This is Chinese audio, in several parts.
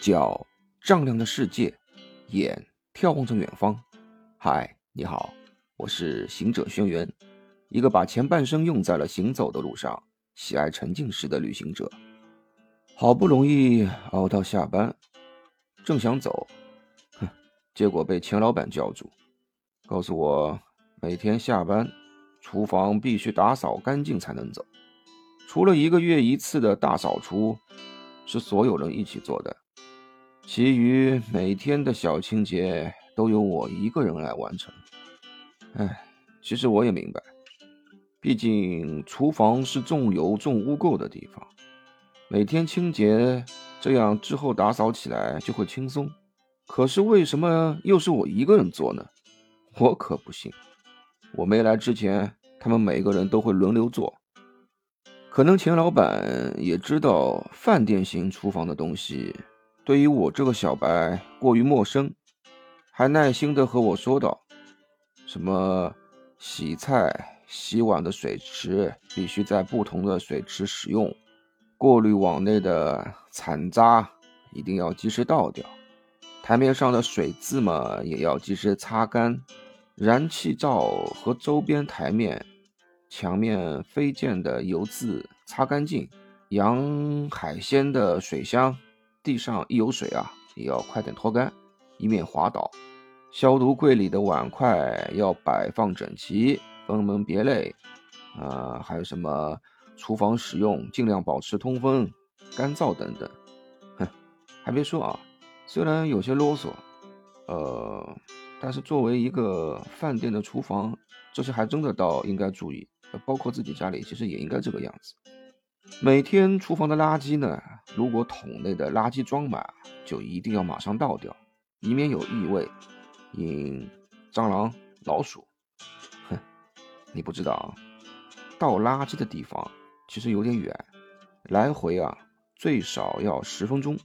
脚丈量着世界，眼眺望着远方。嗨，你好，我是行者轩辕，一个把前半生用在了行走的路上，喜爱沉浸式的旅行者。好不容易熬到下班，正想走，哼，结果被钱老板叫住，告诉我每天下班，厨房必须打扫干净才能走，除了一个月一次的大扫除。是所有人一起做的，其余每天的小清洁都由我一个人来完成。哎，其实我也明白，毕竟厨房是重油重污垢的地方，每天清洁，这样之后打扫起来就会轻松。可是为什么又是我一个人做呢？我可不信，我没来之前，他们每个人都会轮流做。可能钱老板也知道饭店型厨房的东西对于我这个小白过于陌生，还耐心的和我说道：“什么洗菜、洗碗的水池必须在不同的水池使用，过滤网内的残渣一定要及时倒掉，台面上的水渍嘛也要及时擦干，燃气灶和周边台面。”墙面飞溅的油渍擦干净，养海鲜的水箱地上一有水啊，也要快点拖干，以免滑倒。消毒柜里的碗筷要摆放整齐，分门别类。啊，还有什么厨房使用尽量保持通风、干燥等等。哼，还别说啊，虽然有些啰嗦，呃，但是作为一个饭店的厨房，这些还真的倒应该注意。包括自己家里，其实也应该这个样子。每天厨房的垃圾呢，如果桶内的垃圾装满，就一定要马上倒掉，以免有异味，引蟑螂、老鼠。哼，你不知道，倒垃圾的地方其实有点远，来回啊最少要十分钟。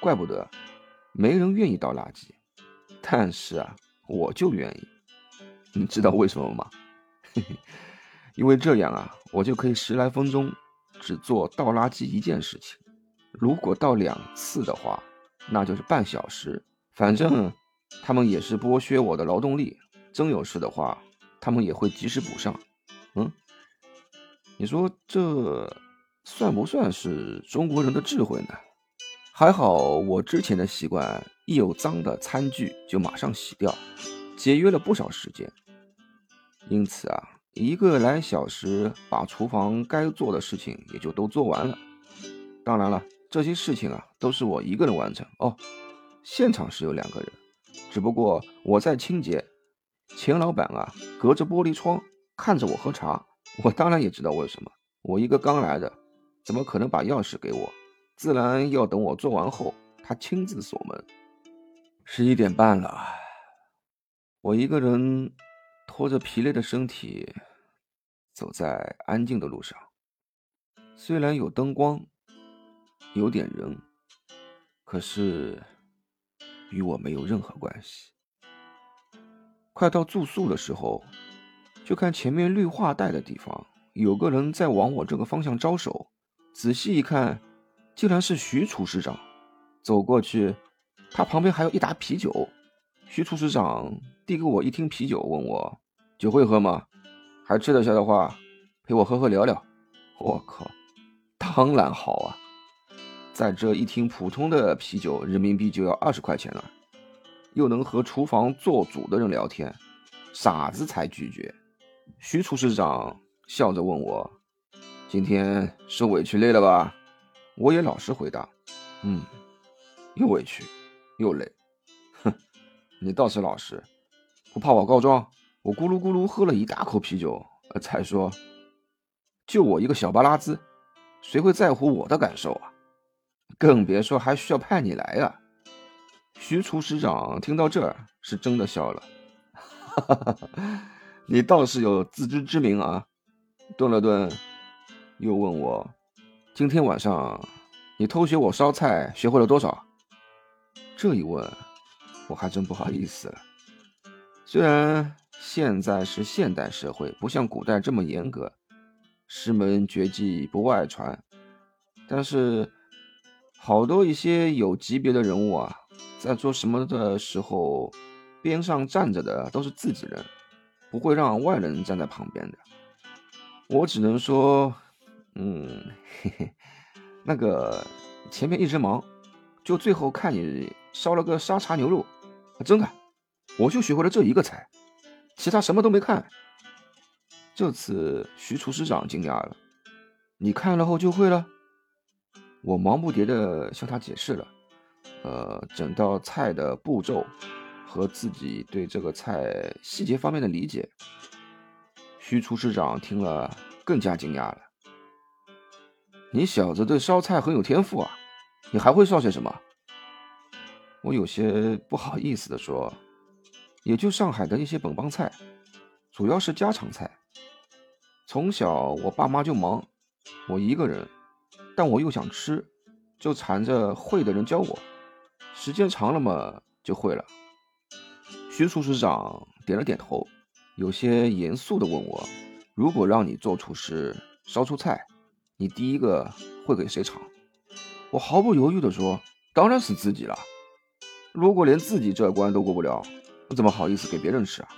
怪不得没人愿意倒垃圾，但是啊，我就愿意。你知道为什么吗？嘿嘿。因为这样啊，我就可以十来分钟只做倒垃圾一件事情。如果倒两次的话，那就是半小时。反正他们也是剥削我的劳动力，真有事的话，他们也会及时补上。嗯，你说这算不算是中国人的智慧呢？还好我之前的习惯，一有脏的餐具就马上洗掉，节约了不少时间。因此啊。一个来小时，把厨房该做的事情也就都做完了。当然了，这些事情啊，都是我一个人完成哦。现场是有两个人，只不过我在清洁，钱老板啊，隔着玻璃窗看着我喝茶。我当然也知道为什么，我一个刚来的，怎么可能把钥匙给我？自然要等我做完后，他亲自锁门。十一点半了，我一个人拖着疲累的身体。走在安静的路上，虽然有灯光，有点人，可是与我没有任何关系。快到住宿的时候，就看前面绿化带的地方有个人在往我这个方向招手。仔细一看，竟然是徐厨师长。走过去，他旁边还有一打啤酒。徐厨师长递给我一听啤酒，问我酒会喝吗？还吃得下的话，陪我喝喝聊聊。我靠，当然好啊！在这一听普通的啤酒，人民币就要二十块钱了，又能和厨房做主的人聊天，傻子才拒绝。徐厨师长笑着问我：“今天受委屈累了吧？”我也老实回答：“嗯，又委屈又累。”哼，你倒是老实，不怕我告状？我咕噜咕噜喝了一大口啤酒，才说：“就我一个小巴拉兹，谁会在乎我的感受啊？更别说还需要派你来啊！”徐厨师长听到这儿是真的笑了，你倒是有自知之明啊！顿了顿，又问我：“今天晚上你偷学我烧菜，学会了多少？”这一问，我还真不好意思了。虽然。现在是现代社会，不像古代这么严格，师门绝技不外传。但是好多一些有级别的人物啊，在做什么的时候，边上站着的都是自己人，不会让外人站在旁边的。我只能说，嗯，嘿嘿，那个前面一直忙，就最后看你烧了个沙茶牛肉，真的，我就学会了这一个菜，其他什么都没看。这次徐厨师长惊讶了，你看了后就会了？我忙不迭地向他解释了，呃，整道菜的步骤和自己对这个菜细节方面的理解。徐厨师长听了更加惊讶了：“你小子对烧菜很有天赋啊，你还会烧些什么？”我有些不好意思地说：“也就上海的一些本帮菜，主要是家常菜。从小我爸妈就忙，我一个人。”但我又想吃，就缠着会的人教我。时间长了嘛，就会了。徐厨师长点了点头，有些严肃地问我：“如果让你做厨师，烧出菜，你第一个会给谁尝？”我毫不犹豫地说：“当然是自己了。如果连自己这关都过不了，我怎么好意思给别人吃啊？”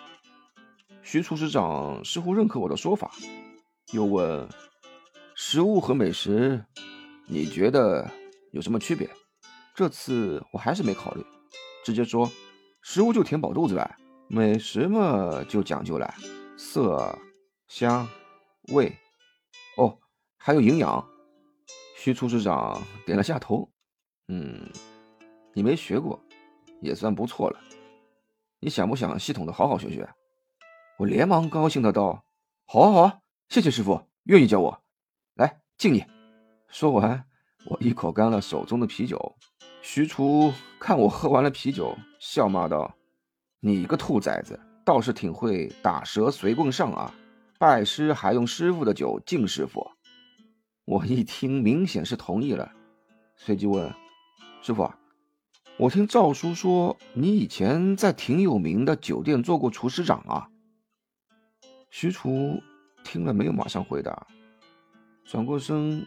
徐厨师长似乎认可我的说法，又问：“食物和美食？”你觉得有什么区别？这次我还是没考虑，直接说，食物就填饱肚子呗，美食嘛就讲究了，色、香、味，哦，还有营养。徐厨师长点了下头，嗯，你没学过，也算不错了。你想不想系统的好好学学？我连忙高兴的道：“好啊好啊，谢谢师傅，愿意教我，来敬你。”说完，我一口干了手中的啤酒。徐厨看我喝完了啤酒，笑骂道：“你个兔崽子，倒是挺会打蛇随棍上啊！拜师还用师傅的酒敬师傅。”我一听，明显是同意了，随即问：“师傅，我听赵叔说你以前在挺有名的酒店做过厨师长啊？”徐厨听了没有马上回答，转过身。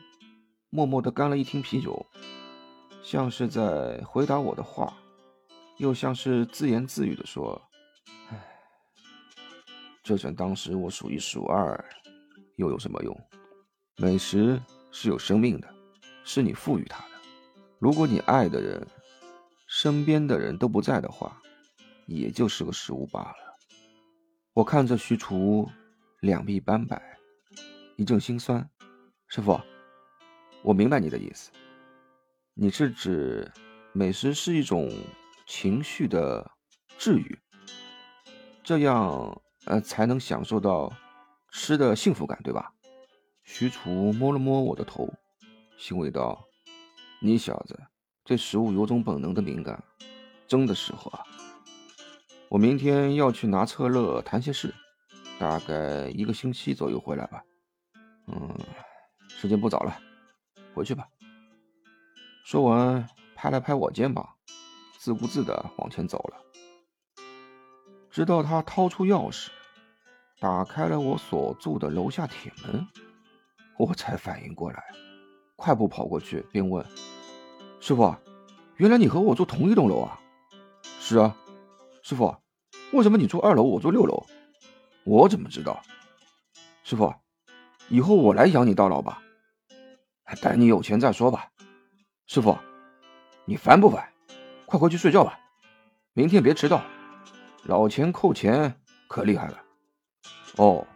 默默地干了一听啤酒，像是在回答我的话，又像是自言自语地说：“唉，就算当时我数一数二，又有什么用？美食是有生命的，是你赋予它的。如果你爱的人、身边的人都不在的话，也就是个食物罢了。”我看着徐厨两臂斑白，一阵心酸，师傅。我明白你的意思，你是指美食是一种情绪的治愈，这样呃才能享受到吃的幸福感，对吧？徐厨摸了摸我的头，欣慰道：“你小子对食物有种本能的敏感，蒸的时候啊。”我明天要去拿策勒谈些事，大概一个星期左右回来吧。嗯，时间不早了。回去吧。说完，拍了拍我肩膀，自顾自的往前走了。直到他掏出钥匙，打开了我所住的楼下铁门，我才反应过来，快步跑过去，便问：“师傅，原来你和我住同一栋楼啊？”“是啊。”“师傅，为什么你住二楼，我住六楼？”“我怎么知道？”“师傅，以后我来养你到老吧。”等你有钱再说吧，师傅，你烦不烦？快回去睡觉吧，明天别迟到，老钱扣钱可厉害了。哦，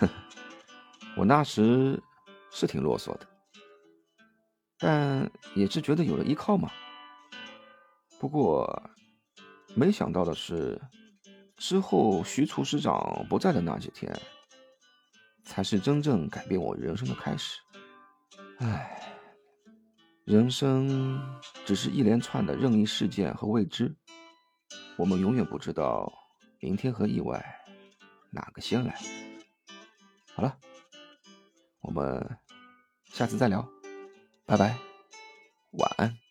我那时是挺啰嗦的，但也是觉得有了依靠嘛。不过，没想到的是，之后徐厨师长不在的那几天，才是真正改变我人生的开始。唉，人生只是一连串的任意事件和未知，我们永远不知道明天和意外哪个先来。好了，我们下次再聊，拜拜，晚安。